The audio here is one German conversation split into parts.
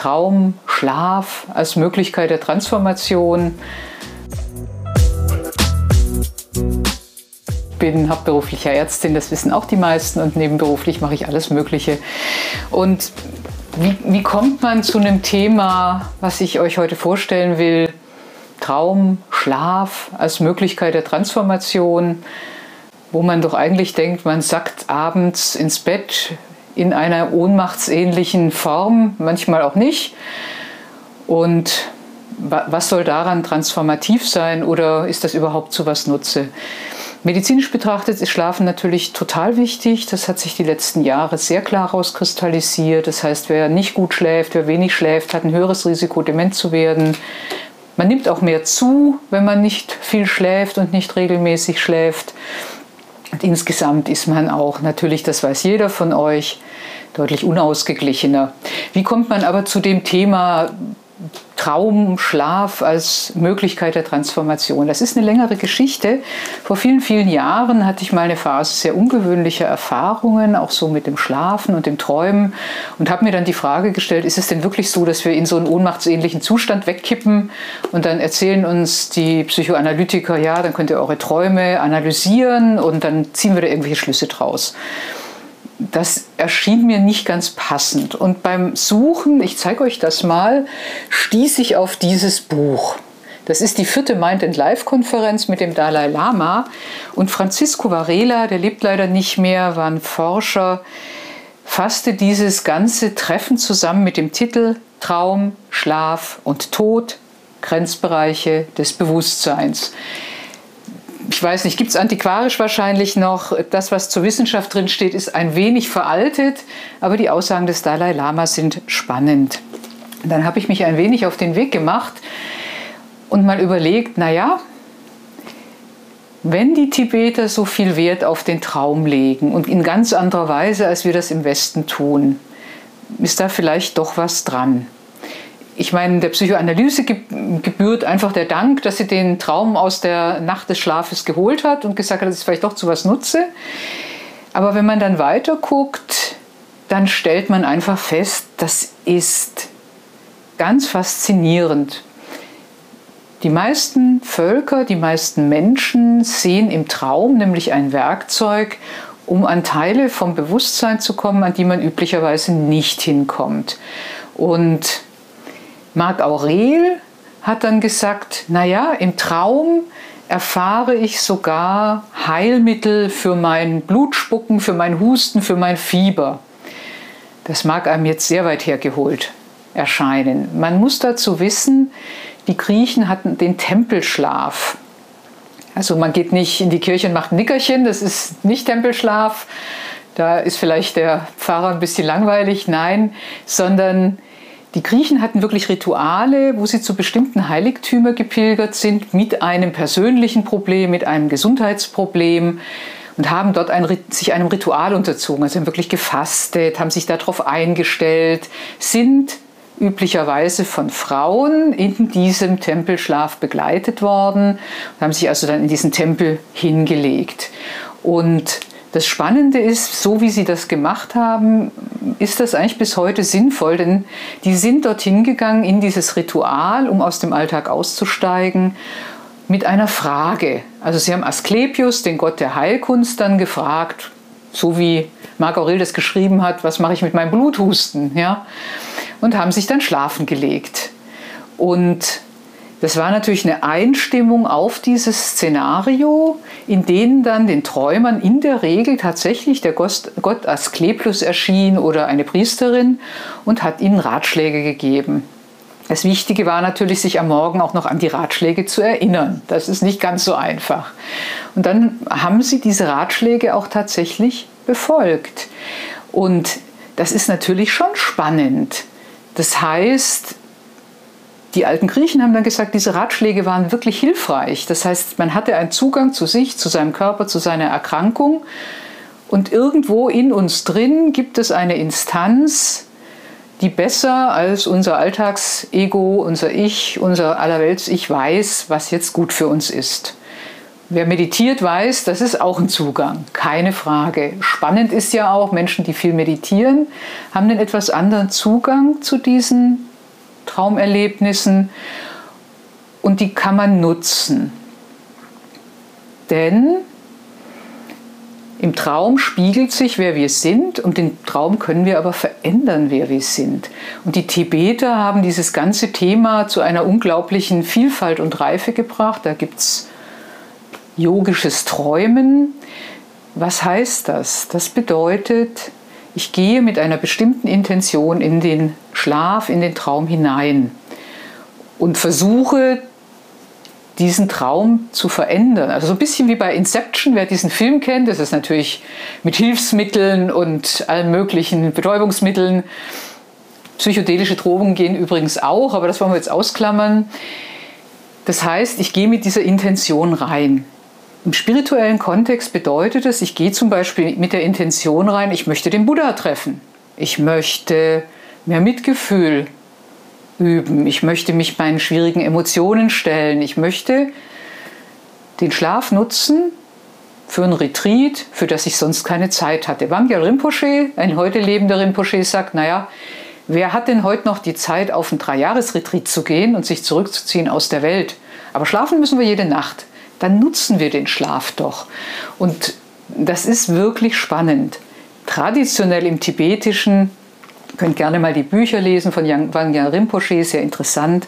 Traum, Schlaf als Möglichkeit der Transformation. Bin hauptberuflicher Ärztin, das wissen auch die meisten, und nebenberuflich mache ich alles Mögliche. Und wie, wie kommt man zu einem Thema, was ich euch heute vorstellen will? Traum, Schlaf als Möglichkeit der Transformation, wo man doch eigentlich denkt, man sackt abends ins Bett in einer ohnmachtsähnlichen Form, manchmal auch nicht. Und was soll daran transformativ sein oder ist das überhaupt zu was Nutze? Medizinisch betrachtet ist Schlafen natürlich total wichtig. Das hat sich die letzten Jahre sehr klar herauskristallisiert. Das heißt, wer nicht gut schläft, wer wenig schläft, hat ein höheres Risiko, dement zu werden. Man nimmt auch mehr zu, wenn man nicht viel schläft und nicht regelmäßig schläft. Und insgesamt ist man auch, natürlich, das weiß jeder von euch, deutlich unausgeglichener. Wie kommt man aber zu dem Thema Traum, Schlaf als Möglichkeit der Transformation. Das ist eine längere Geschichte. Vor vielen, vielen Jahren hatte ich mal eine Phase sehr ungewöhnlicher Erfahrungen, auch so mit dem Schlafen und dem Träumen und habe mir dann die Frage gestellt, ist es denn wirklich so, dass wir in so einen ohnmachtsähnlichen Zustand wegkippen und dann erzählen uns die Psychoanalytiker, ja, dann könnt ihr eure Träume analysieren und dann ziehen wir da irgendwelche Schlüsse draus das erschien mir nicht ganz passend. Und beim Suchen, ich zeige euch das mal, stieß ich auf dieses Buch. Das ist die vierte Mind and Life Konferenz mit dem Dalai Lama. Und Francisco Varela, der lebt leider nicht mehr, war ein Forscher, fasste dieses ganze Treffen zusammen mit dem Titel Traum, Schlaf und Tod, Grenzbereiche des Bewusstseins ich weiß nicht, gibt es antiquarisch wahrscheinlich noch. Das, was zur Wissenschaft drin steht, ist ein wenig veraltet, aber die Aussagen des Dalai Lama sind spannend. Dann habe ich mich ein wenig auf den Weg gemacht und mal überlegt, naja, wenn die Tibeter so viel Wert auf den Traum legen und in ganz anderer Weise, als wir das im Westen tun, ist da vielleicht doch was dran ich meine, der Psychoanalyse gebührt einfach der Dank, dass sie den Traum aus der Nacht des Schlafes geholt hat und gesagt hat, dass es vielleicht doch zu was nutze. Aber wenn man dann weiter guckt, dann stellt man einfach fest, das ist ganz faszinierend. Die meisten Völker, die meisten Menschen sehen im Traum nämlich ein Werkzeug, um an Teile vom Bewusstsein zu kommen, an die man üblicherweise nicht hinkommt. Und Marc Aurel hat dann gesagt, naja, im Traum erfahre ich sogar Heilmittel für mein Blutspucken, für mein Husten, für mein Fieber. Das mag einem jetzt sehr weit hergeholt erscheinen. Man muss dazu wissen, die Griechen hatten den Tempelschlaf. Also man geht nicht in die Kirche und macht ein Nickerchen, das ist nicht Tempelschlaf. Da ist vielleicht der Pfarrer ein bisschen langweilig, nein, sondern die Griechen hatten wirklich Rituale, wo sie zu bestimmten Heiligtümern gepilgert sind mit einem persönlichen Problem, mit einem Gesundheitsproblem und haben dort ein, sich einem Ritual unterzogen. Also haben wirklich gefastet, haben sich darauf eingestellt, sind üblicherweise von Frauen in diesem Tempelschlaf begleitet worden und haben sich also dann in diesen Tempel hingelegt. Und das Spannende ist, so wie sie das gemacht haben, ist das eigentlich bis heute sinnvoll, denn die sind dorthin gegangen in dieses Ritual, um aus dem Alltag auszusteigen, mit einer Frage. Also sie haben Asklepios, den Gott der Heilkunst, dann gefragt, so wie Marc Aurel das geschrieben hat, was mache ich mit meinem Bluthusten, ja? Und haben sich dann schlafen gelegt. Und das war natürlich eine Einstimmung auf dieses Szenario, in denen dann den Träumern in der Regel tatsächlich der Gott Asklepios erschien oder eine Priesterin und hat ihnen Ratschläge gegeben. Das Wichtige war natürlich, sich am Morgen auch noch an die Ratschläge zu erinnern. Das ist nicht ganz so einfach. Und dann haben sie diese Ratschläge auch tatsächlich befolgt. Und das ist natürlich schon spannend. Das heißt, die alten Griechen haben dann gesagt, diese Ratschläge waren wirklich hilfreich. Das heißt, man hatte einen Zugang zu sich, zu seinem Körper, zu seiner Erkrankung. Und irgendwo in uns drin gibt es eine Instanz, die besser als unser Alltagsego, unser Ich, unser Allerwelts-Ich weiß, was jetzt gut für uns ist. Wer meditiert, weiß, das ist auch ein Zugang, keine Frage. Spannend ist ja auch, Menschen, die viel meditieren, haben einen etwas anderen Zugang zu diesen Traumerlebnissen und die kann man nutzen. Denn im Traum spiegelt sich, wer wir sind und im Traum können wir aber verändern, wer wir sind. Und die Tibeter haben dieses ganze Thema zu einer unglaublichen Vielfalt und Reife gebracht. Da gibt es yogisches Träumen. Was heißt das? Das bedeutet, ich gehe mit einer bestimmten Intention in den Schlaf, in den Traum hinein und versuche diesen Traum zu verändern. Also so ein bisschen wie bei Inception, wer diesen Film kennt, das ist natürlich mit Hilfsmitteln und allen möglichen Betäubungsmitteln. Psychedelische Drogen gehen übrigens auch, aber das wollen wir jetzt ausklammern. Das heißt, ich gehe mit dieser Intention rein. Im spirituellen Kontext bedeutet es, ich gehe zum Beispiel mit der Intention rein, ich möchte den Buddha treffen. Ich möchte mehr Mitgefühl üben. Ich möchte mich meinen schwierigen Emotionen stellen. Ich möchte den Schlaf nutzen für ein Retreat, für das ich sonst keine Zeit hatte. Wangyal Rinpoche, ein heute lebender Rinpoche, sagt, naja, wer hat denn heute noch die Zeit, auf ein Dreijahresretreat zu gehen und sich zurückzuziehen aus der Welt? Aber schlafen müssen wir jede Nacht. Dann nutzen wir den Schlaf doch. Und das ist wirklich spannend. Traditionell im Tibetischen könnt gerne mal die Bücher lesen von Wangya Rinpoche, sehr interessant,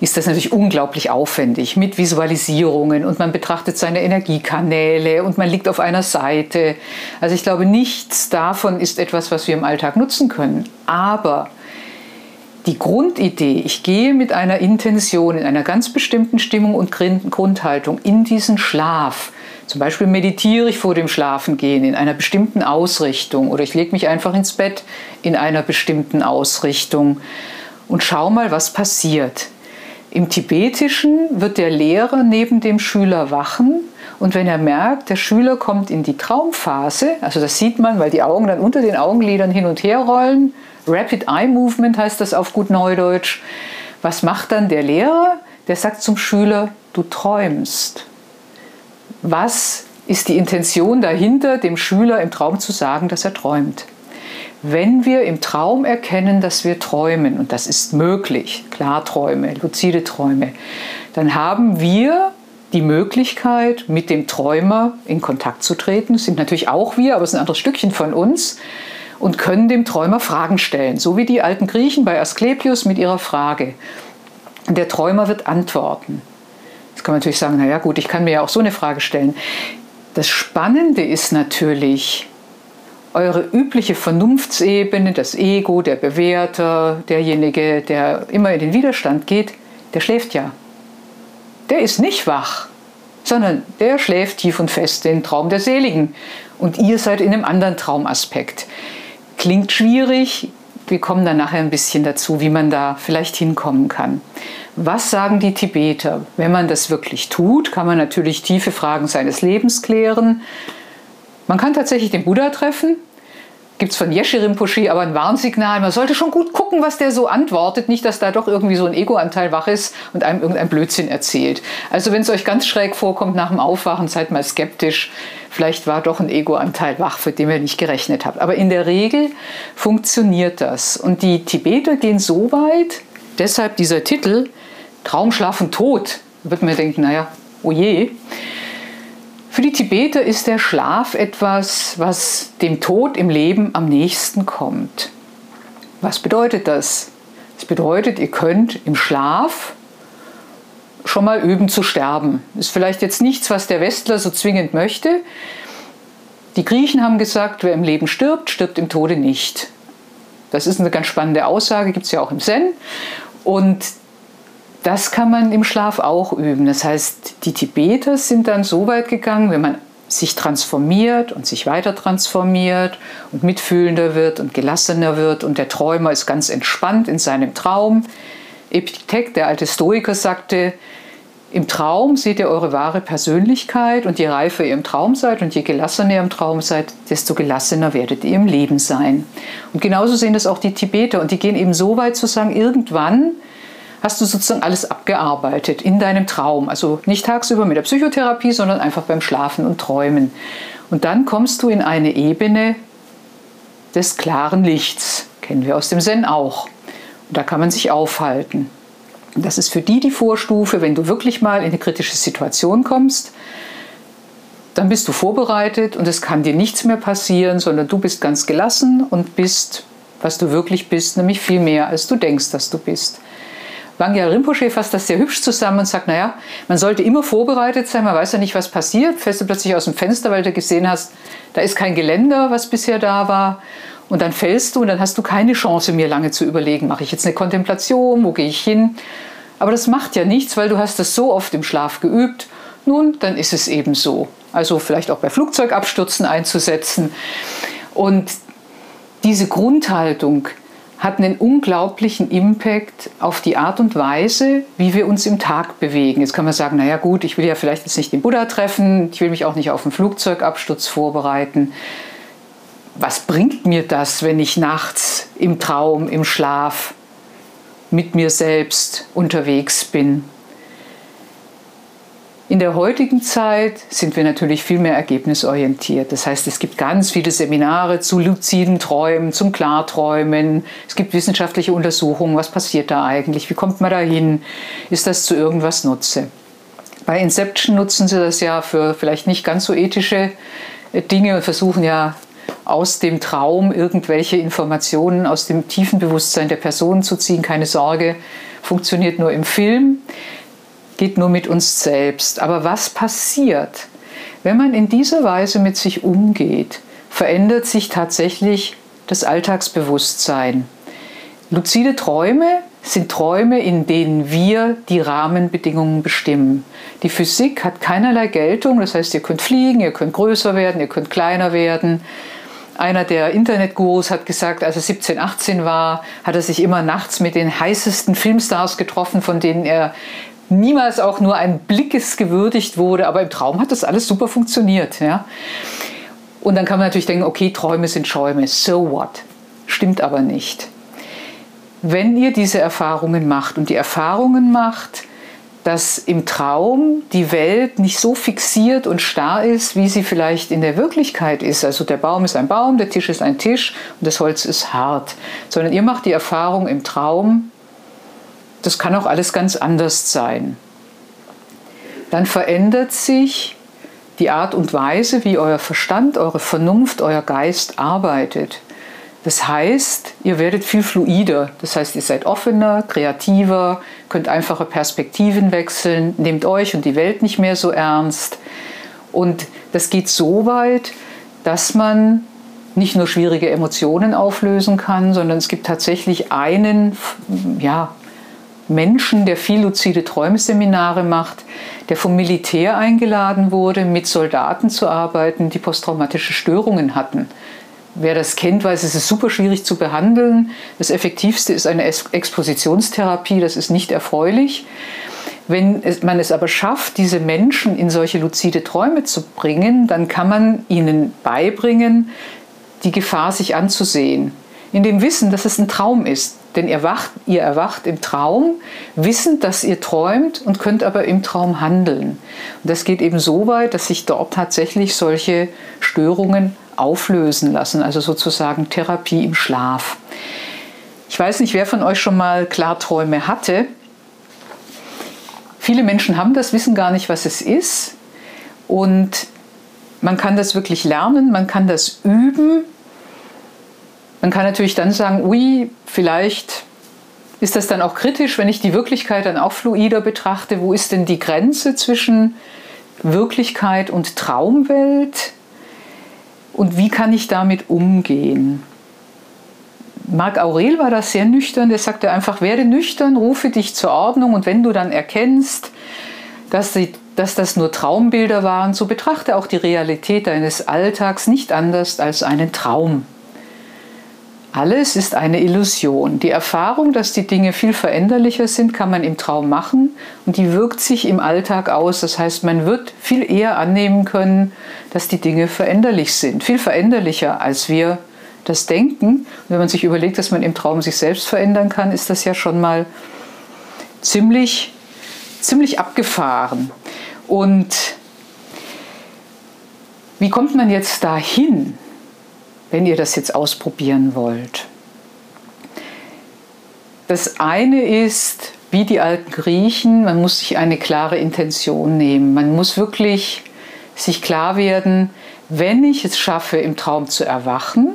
ist das natürlich unglaublich aufwendig mit Visualisierungen und man betrachtet seine Energiekanäle und man liegt auf einer Seite. Also ich glaube, nichts davon ist etwas, was wir im Alltag nutzen können. Aber die Grundidee, ich gehe mit einer Intention, in einer ganz bestimmten Stimmung und Grundhaltung in diesen Schlaf, zum Beispiel meditiere ich vor dem Schlafengehen in einer bestimmten Ausrichtung oder ich lege mich einfach ins Bett in einer bestimmten Ausrichtung und schau mal, was passiert. Im Tibetischen wird der Lehrer neben dem Schüler wachen und wenn er merkt, der Schüler kommt in die Traumphase, also das sieht man, weil die Augen dann unter den Augenlidern hin und her rollen, Rapid Eye Movement heißt das auf gut Neudeutsch. Was macht dann der Lehrer? Der sagt zum Schüler, du träumst was ist die Intention dahinter, dem Schüler im Traum zu sagen, dass er träumt. Wenn wir im Traum erkennen, dass wir träumen, und das ist möglich, Klarträume, luzide Träume, dann haben wir die Möglichkeit, mit dem Träumer in Kontakt zu treten. Das sind natürlich auch wir, aber es ist ein anderes Stückchen von uns und können dem Träumer Fragen stellen, so wie die alten Griechen bei Asklepios mit ihrer Frage. Der Träumer wird antworten. Jetzt kann man natürlich sagen, naja gut, ich kann mir ja auch so eine Frage stellen. Das Spannende ist natürlich, eure übliche Vernunftsebene, das Ego, der Bewerter, derjenige, der immer in den Widerstand geht, der schläft ja. Der ist nicht wach, sondern der schläft tief und fest den Traum der Seligen. Und ihr seid in einem anderen Traumaspekt. Klingt schwierig, wir kommen dann nachher ein bisschen dazu, wie man da vielleicht hinkommen kann. Was sagen die Tibeter? Wenn man das wirklich tut, kann man natürlich tiefe Fragen seines Lebens klären. Man kann tatsächlich den Buddha treffen. Gibt es von Yeshe Rinpoche aber ein Warnsignal. Man sollte schon gut gucken, was der so antwortet. Nicht, dass da doch irgendwie so ein Ego-Anteil wach ist und einem irgendein Blödsinn erzählt. Also wenn es euch ganz schräg vorkommt nach dem Aufwachen, seid mal skeptisch Vielleicht war doch ein Ego-Anteil wach, für den ihr nicht gerechnet habt. Aber in der Regel funktioniert das. Und die Tibeter gehen so weit, deshalb dieser Titel, Traum, Schlaf und Tod. Da wird man denken, naja, oh je. Für die Tibeter ist der Schlaf etwas, was dem Tod im Leben am nächsten kommt. Was bedeutet das? Das bedeutet, ihr könnt im Schlaf schon mal üben zu sterben. Ist vielleicht jetzt nichts, was der Westler so zwingend möchte. Die Griechen haben gesagt, wer im Leben stirbt, stirbt im Tode nicht. Das ist eine ganz spannende Aussage, gibt es ja auch im Zen. Und das kann man im Schlaf auch üben. Das heißt, die Tibeter sind dann so weit gegangen, wenn man sich transformiert und sich weiter transformiert und mitfühlender wird und gelassener wird und der Träumer ist ganz entspannt in seinem Traum. Epiktet, der alte Stoiker, sagte, im Traum seht ihr eure wahre Persönlichkeit und je reifer ihr im Traum seid und je gelassener ihr im Traum seid, desto gelassener werdet ihr im Leben sein. Und genauso sehen das auch die Tibeter und die gehen eben so weit zu sagen, irgendwann hast du sozusagen alles abgearbeitet in deinem Traum. Also nicht tagsüber mit der Psychotherapie, sondern einfach beim Schlafen und Träumen. Und dann kommst du in eine Ebene des klaren Lichts. Kennen wir aus dem Zen auch. Und da kann man sich aufhalten. Und das ist für die die Vorstufe, wenn du wirklich mal in eine kritische Situation kommst, dann bist du vorbereitet und es kann dir nichts mehr passieren, sondern du bist ganz gelassen und bist, was du wirklich bist, nämlich viel mehr, als du denkst, dass du bist. Wangya Rinpoche fasst das sehr hübsch zusammen und sagt, naja, man sollte immer vorbereitet sein, man weiß ja nicht, was passiert. Fällst du plötzlich aus dem Fenster, weil du gesehen hast, da ist kein Geländer, was bisher da war. Und dann fällst du und dann hast du keine Chance, mir lange zu überlegen, mache ich jetzt eine Kontemplation, wo gehe ich hin? Aber das macht ja nichts, weil du hast das so oft im Schlaf geübt. Nun, dann ist es eben so. Also vielleicht auch bei Flugzeugabstürzen einzusetzen. Und diese Grundhaltung, hat einen unglaublichen Impact auf die Art und Weise, wie wir uns im Tag bewegen. Jetzt kann man sagen, naja gut, ich will ja vielleicht jetzt nicht den Buddha treffen, ich will mich auch nicht auf einen Flugzeugabsturz vorbereiten. Was bringt mir das, wenn ich nachts im Traum, im Schlaf mit mir selbst unterwegs bin? In der heutigen Zeit sind wir natürlich viel mehr ergebnisorientiert. Das heißt, es gibt ganz viele Seminare zu luziden Träumen, zum Klarträumen. Es gibt wissenschaftliche Untersuchungen, was passiert da eigentlich, wie kommt man da hin, ist das zu irgendwas Nutze. Bei Inception nutzen sie das ja für vielleicht nicht ganz so ethische äh, Dinge und versuchen ja aus dem Traum irgendwelche Informationen aus dem tiefen Bewusstsein der Person zu ziehen. Keine Sorge, funktioniert nur im Film geht nur mit uns selbst. Aber was passiert? Wenn man in dieser Weise mit sich umgeht, verändert sich tatsächlich das Alltagsbewusstsein. Luzide Träume sind Träume, in denen wir die Rahmenbedingungen bestimmen. Die Physik hat keinerlei Geltung, das heißt, ihr könnt fliegen, ihr könnt größer werden, ihr könnt kleiner werden. Einer der Internetgurus hat gesagt, als er 17, 18 war, hat er sich immer nachts mit den heißesten Filmstars getroffen, von denen er niemals auch nur ein Blickes gewürdigt wurde, aber im Traum hat das alles super funktioniert. Ja? Und dann kann man natürlich denken, okay, Träume sind Schäume, so what? Stimmt aber nicht. Wenn ihr diese Erfahrungen macht und die Erfahrungen macht, dass im Traum die Welt nicht so fixiert und starr ist, wie sie vielleicht in der Wirklichkeit ist. Also der Baum ist ein Baum, der Tisch ist ein Tisch und das Holz ist hart. Sondern ihr macht die Erfahrung im Traum, das kann auch alles ganz anders sein. Dann verändert sich die Art und Weise, wie euer Verstand, eure Vernunft, euer Geist arbeitet. Das heißt, ihr werdet viel fluider. Das heißt, ihr seid offener, kreativer, könnt einfache Perspektiven wechseln, nehmt euch und die Welt nicht mehr so ernst. Und das geht so weit, dass man nicht nur schwierige Emotionen auflösen kann, sondern es gibt tatsächlich einen ja, Menschen, der viel luzide Träumeseminare macht, der vom Militär eingeladen wurde, mit Soldaten zu arbeiten, die posttraumatische Störungen hatten. Wer das kennt, weiß, es ist super schwierig zu behandeln. Das Effektivste ist eine Expositionstherapie, das ist nicht erfreulich. Wenn man es aber schafft, diese Menschen in solche luzide Träume zu bringen, dann kann man ihnen beibringen, die Gefahr sich anzusehen. In dem Wissen, dass es ein Traum ist. Denn ihr, wacht, ihr erwacht im Traum, wissend, dass ihr träumt und könnt aber im Traum handeln. Und das geht eben so weit, dass sich dort tatsächlich solche Störungen auflösen lassen, also sozusagen Therapie im Schlaf. Ich weiß nicht, wer von euch schon mal Klarträume hatte. Viele Menschen haben das, wissen gar nicht, was es ist. Und man kann das wirklich lernen, man kann das üben man kann natürlich dann sagen, ui, vielleicht ist das dann auch kritisch, wenn ich die Wirklichkeit dann auch fluider betrachte. Wo ist denn die Grenze zwischen Wirklichkeit und Traumwelt? Und wie kann ich damit umgehen? Marc Aurel war da sehr nüchtern, der sagte einfach, werde nüchtern, rufe dich zur Ordnung und wenn du dann erkennst, dass, die, dass das nur Traumbilder waren, so betrachte auch die Realität deines Alltags nicht anders als einen Traum. Alles ist eine Illusion. Die Erfahrung, dass die Dinge viel veränderlicher sind, kann man im Traum machen und die wirkt sich im Alltag aus. Das heißt, man wird viel eher annehmen können, dass die Dinge veränderlich sind. Viel veränderlicher, als wir das denken. Und wenn man sich überlegt, dass man im Traum sich selbst verändern kann, ist das ja schon mal ziemlich, ziemlich abgefahren. Und wie kommt man jetzt dahin? Wenn ihr das jetzt ausprobieren wollt. Das eine ist, wie die alten Griechen, man muss sich eine klare Intention nehmen. Man muss wirklich sich klar werden, wenn ich es schaffe, im Traum zu erwachen,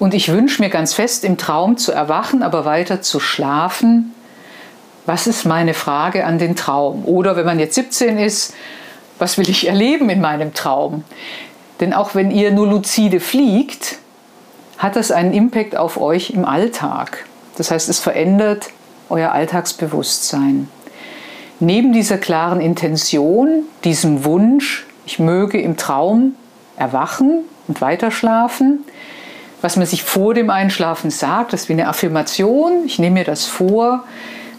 und ich wünsche mir ganz fest, im Traum zu erwachen, aber weiter zu schlafen, was ist meine Frage an den Traum? Oder wenn man jetzt 17 ist, was will ich erleben in meinem Traum? Denn auch wenn ihr nur lucide fliegt, hat das einen Impact auf euch im Alltag. Das heißt, es verändert euer Alltagsbewusstsein. Neben dieser klaren Intention, diesem Wunsch, ich möge im Traum erwachen und weiterschlafen, was man sich vor dem Einschlafen sagt, das ist wie eine Affirmation, ich nehme mir das vor,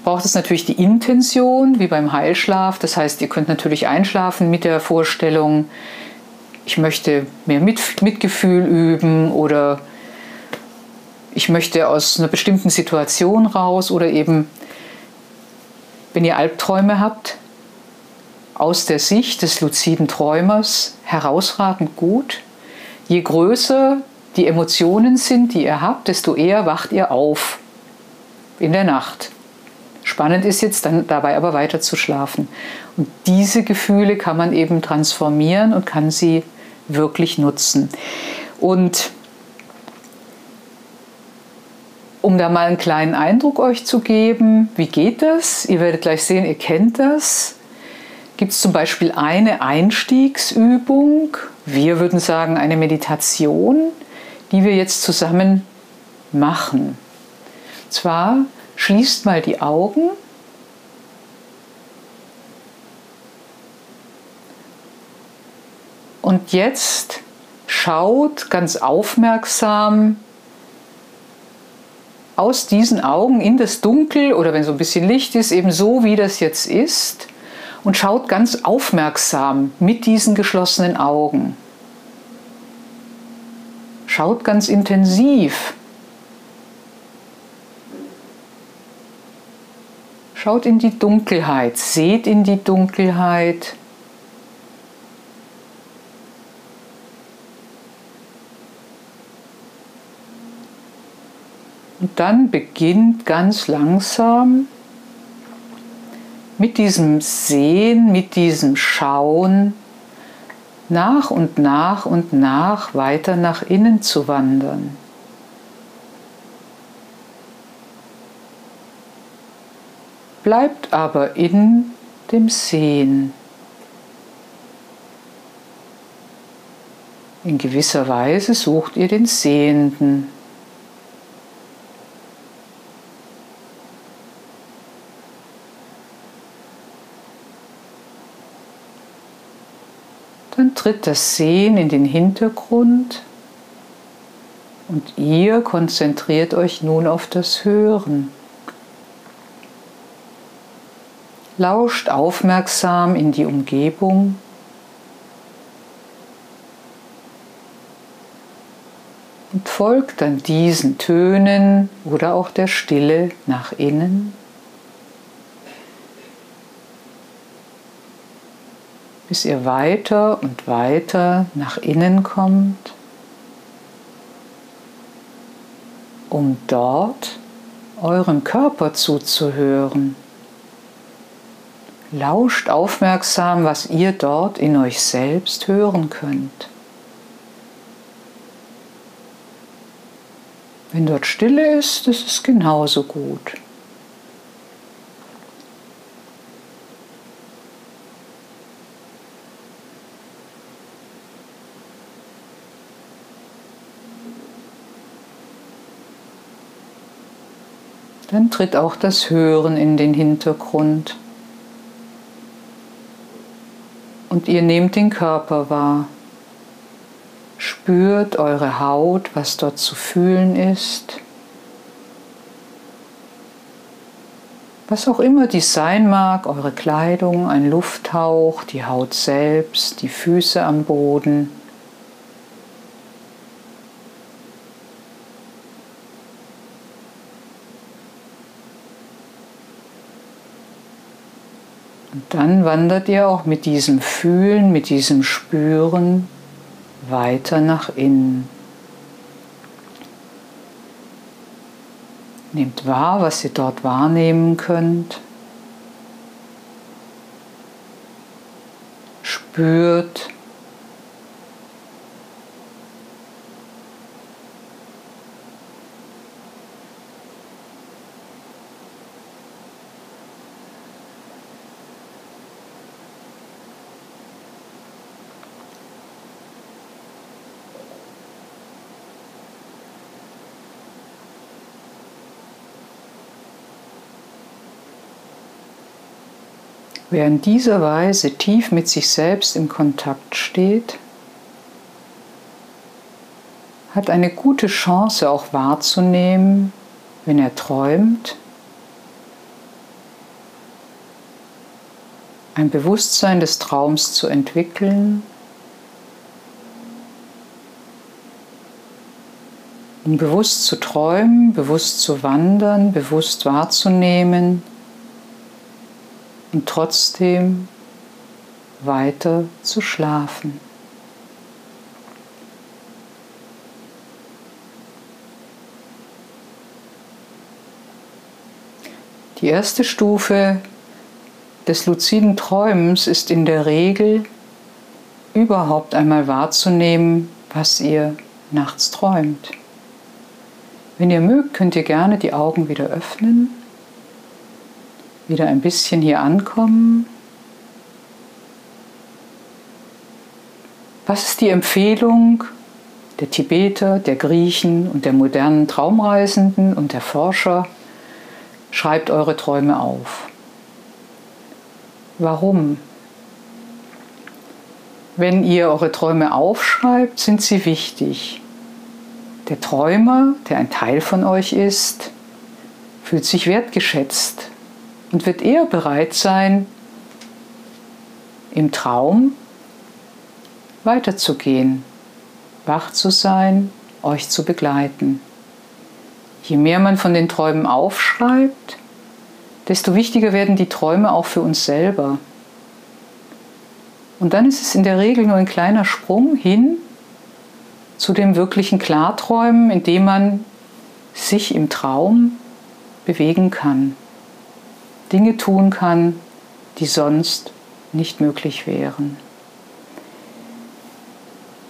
braucht es natürlich die Intention, wie beim Heilschlaf. Das heißt, ihr könnt natürlich einschlafen mit der Vorstellung, ich möchte mehr Mitgefühl üben oder ich möchte aus einer bestimmten Situation raus oder eben, wenn ihr Albträume habt, aus der Sicht des luziden Träumers herausragend gut. Je größer die Emotionen sind, die ihr habt, desto eher wacht ihr auf in der Nacht. Spannend ist jetzt dann dabei aber weiter zu schlafen. Und diese Gefühle kann man eben transformieren und kann sie wirklich nutzen. Und um da mal einen kleinen Eindruck euch zu geben, wie geht das? Ihr werdet gleich sehen, ihr kennt das. Gibt es zum Beispiel eine Einstiegsübung, wir würden sagen eine Meditation, die wir jetzt zusammen machen. Und zwar schließt mal die Augen und jetzt schaut ganz aufmerksam aus diesen Augen in das Dunkel oder wenn so ein bisschen Licht ist, eben so wie das jetzt ist und schaut ganz aufmerksam mit diesen geschlossenen Augen. Schaut ganz intensiv. Schaut in die Dunkelheit, seht in die Dunkelheit. Und dann beginnt ganz langsam mit diesem Sehen, mit diesem Schauen nach und nach und nach weiter nach innen zu wandern. Bleibt aber in dem Sehen. In gewisser Weise sucht ihr den Sehenden. Dann tritt das Sehen in den Hintergrund und ihr konzentriert euch nun auf das Hören. Lauscht aufmerksam in die Umgebung. Und folgt dann diesen Tönen oder auch der Stille nach innen. Bis ihr weiter und weiter nach innen kommt, um dort eurem Körper zuzuhören. Lauscht aufmerksam, was ihr dort in euch selbst hören könnt. Wenn dort Stille ist, ist es genauso gut. Dann tritt auch das Hören in den Hintergrund. Und ihr nehmt den Körper wahr. Spürt eure Haut, was dort zu fühlen ist. Was auch immer dies sein mag, eure Kleidung, ein Lufthauch, die Haut selbst, die Füße am Boden. Dann wandert ihr auch mit diesem Fühlen, mit diesem Spüren weiter nach innen. Nehmt wahr, was ihr dort wahrnehmen könnt. Spürt, Wer in dieser Weise tief mit sich selbst im Kontakt steht, hat eine gute Chance auch wahrzunehmen, wenn er träumt, ein Bewusstsein des Traums zu entwickeln, um bewusst zu träumen, bewusst zu wandern, bewusst wahrzunehmen, und trotzdem weiter zu schlafen. Die erste Stufe des luziden Träumens ist in der Regel überhaupt einmal wahrzunehmen, was ihr nachts träumt. Wenn ihr mögt, könnt ihr gerne die Augen wieder öffnen wieder ein bisschen hier ankommen. Was ist die Empfehlung der Tibeter, der Griechen und der modernen Traumreisenden und der Forscher? Schreibt eure Träume auf. Warum? Wenn ihr eure Träume aufschreibt, sind sie wichtig. Der Träumer, der ein Teil von euch ist, fühlt sich wertgeschätzt und wird eher bereit sein, im Traum weiterzugehen, wach zu sein, euch zu begleiten. Je mehr man von den Träumen aufschreibt, desto wichtiger werden die Träume auch für uns selber. Und dann ist es in der Regel nur ein kleiner Sprung hin zu dem wirklichen Klarträumen, in dem man sich im Traum bewegen kann. Dinge tun kann, die sonst nicht möglich wären.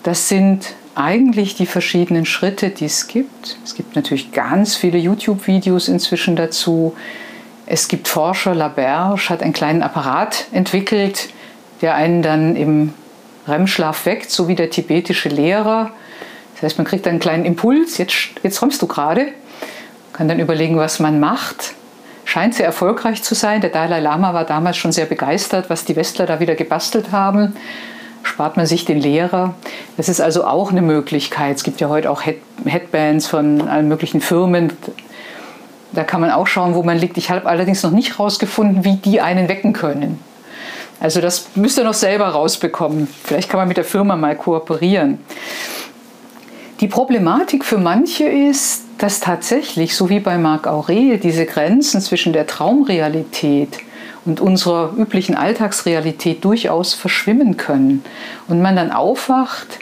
Das sind eigentlich die verschiedenen Schritte, die es gibt. Es gibt natürlich ganz viele YouTube-Videos inzwischen dazu. Es gibt Forscher, Laberge hat einen kleinen Apparat entwickelt, der einen dann im REM-Schlaf weckt, so wie der tibetische Lehrer. Das heißt, man kriegt einen kleinen Impuls, jetzt, jetzt träumst du gerade, kann dann überlegen, was man macht scheint sehr erfolgreich zu sein. Der Dalai Lama war damals schon sehr begeistert, was die Westler da wieder gebastelt haben. Spart man sich den Lehrer. Das ist also auch eine Möglichkeit. Es gibt ja heute auch Headbands von allen möglichen Firmen. Da kann man auch schauen, wo man liegt. Ich habe allerdings noch nicht herausgefunden, wie die einen wecken können. Also das müsst ihr noch selber rausbekommen. Vielleicht kann man mit der Firma mal kooperieren. Die Problematik für manche ist, dass tatsächlich, so wie bei Marc Aurel, diese Grenzen zwischen der Traumrealität und unserer üblichen Alltagsrealität durchaus verschwimmen können. Und man dann aufwacht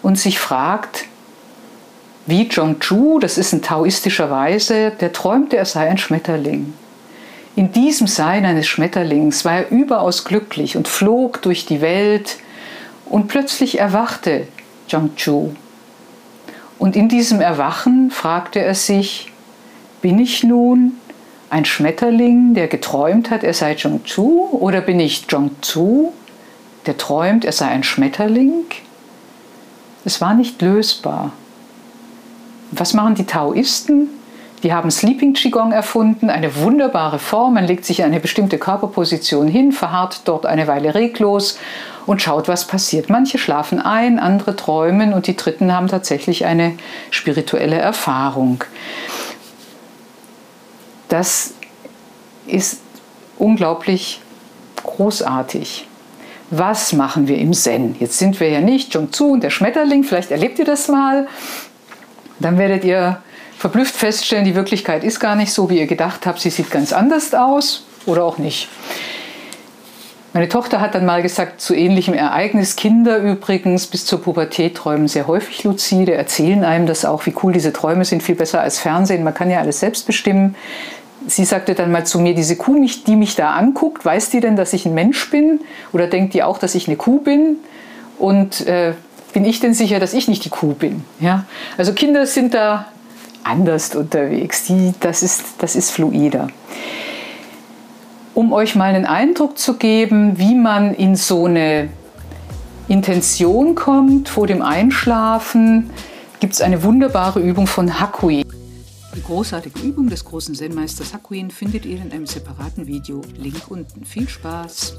und sich fragt, wie Zhongzhu, das ist ein taoistischer Weise, der träumte, er sei ein Schmetterling. In diesem Sein eines Schmetterlings war er überaus glücklich und flog durch die Welt und plötzlich erwachte Zhongzhu und in diesem Erwachen fragte er sich, bin ich nun ein Schmetterling, der geträumt hat, er sei Zhongzhu, oder bin ich Zhongzhu, der träumt, er sei ein Schmetterling? Es war nicht lösbar. Was machen die Taoisten? Die haben Sleeping Qigong erfunden, eine wunderbare Form. Man legt sich in eine bestimmte Körperposition hin, verharrt dort eine Weile reglos und schaut, was passiert. Manche schlafen ein, andere träumen und die Dritten haben tatsächlich eine spirituelle Erfahrung. Das ist unglaublich großartig. Was machen wir im Zen? Jetzt sind wir ja nicht Zhongzhu und der Schmetterling, vielleicht erlebt ihr das mal. Dann werdet ihr verblüfft feststellen, die Wirklichkeit ist gar nicht so, wie ihr gedacht habt, sie sieht ganz anders aus oder auch nicht. Meine Tochter hat dann mal gesagt, zu ähnlichem Ereignis, Kinder übrigens bis zur Pubertät träumen sehr häufig luzide, erzählen einem das auch, wie cool diese Träume sind, viel besser als Fernsehen, man kann ja alles selbst bestimmen. Sie sagte dann mal zu mir, diese Kuh, die mich da anguckt, weiß die denn, dass ich ein Mensch bin? Oder denkt die auch, dass ich eine Kuh bin? Und äh, bin ich denn sicher, dass ich nicht die Kuh bin? Ja? Also Kinder sind da anders unterwegs, die, das, ist, das ist fluider um euch mal einen Eindruck zu geben, wie man in so eine Intention kommt vor dem Einschlafen, gibt es eine wunderbare Übung von Hakuin. Die großartige Übung des großen Zen-Meisters Hakuin findet ihr in einem separaten Video. Link unten. Viel Spaß!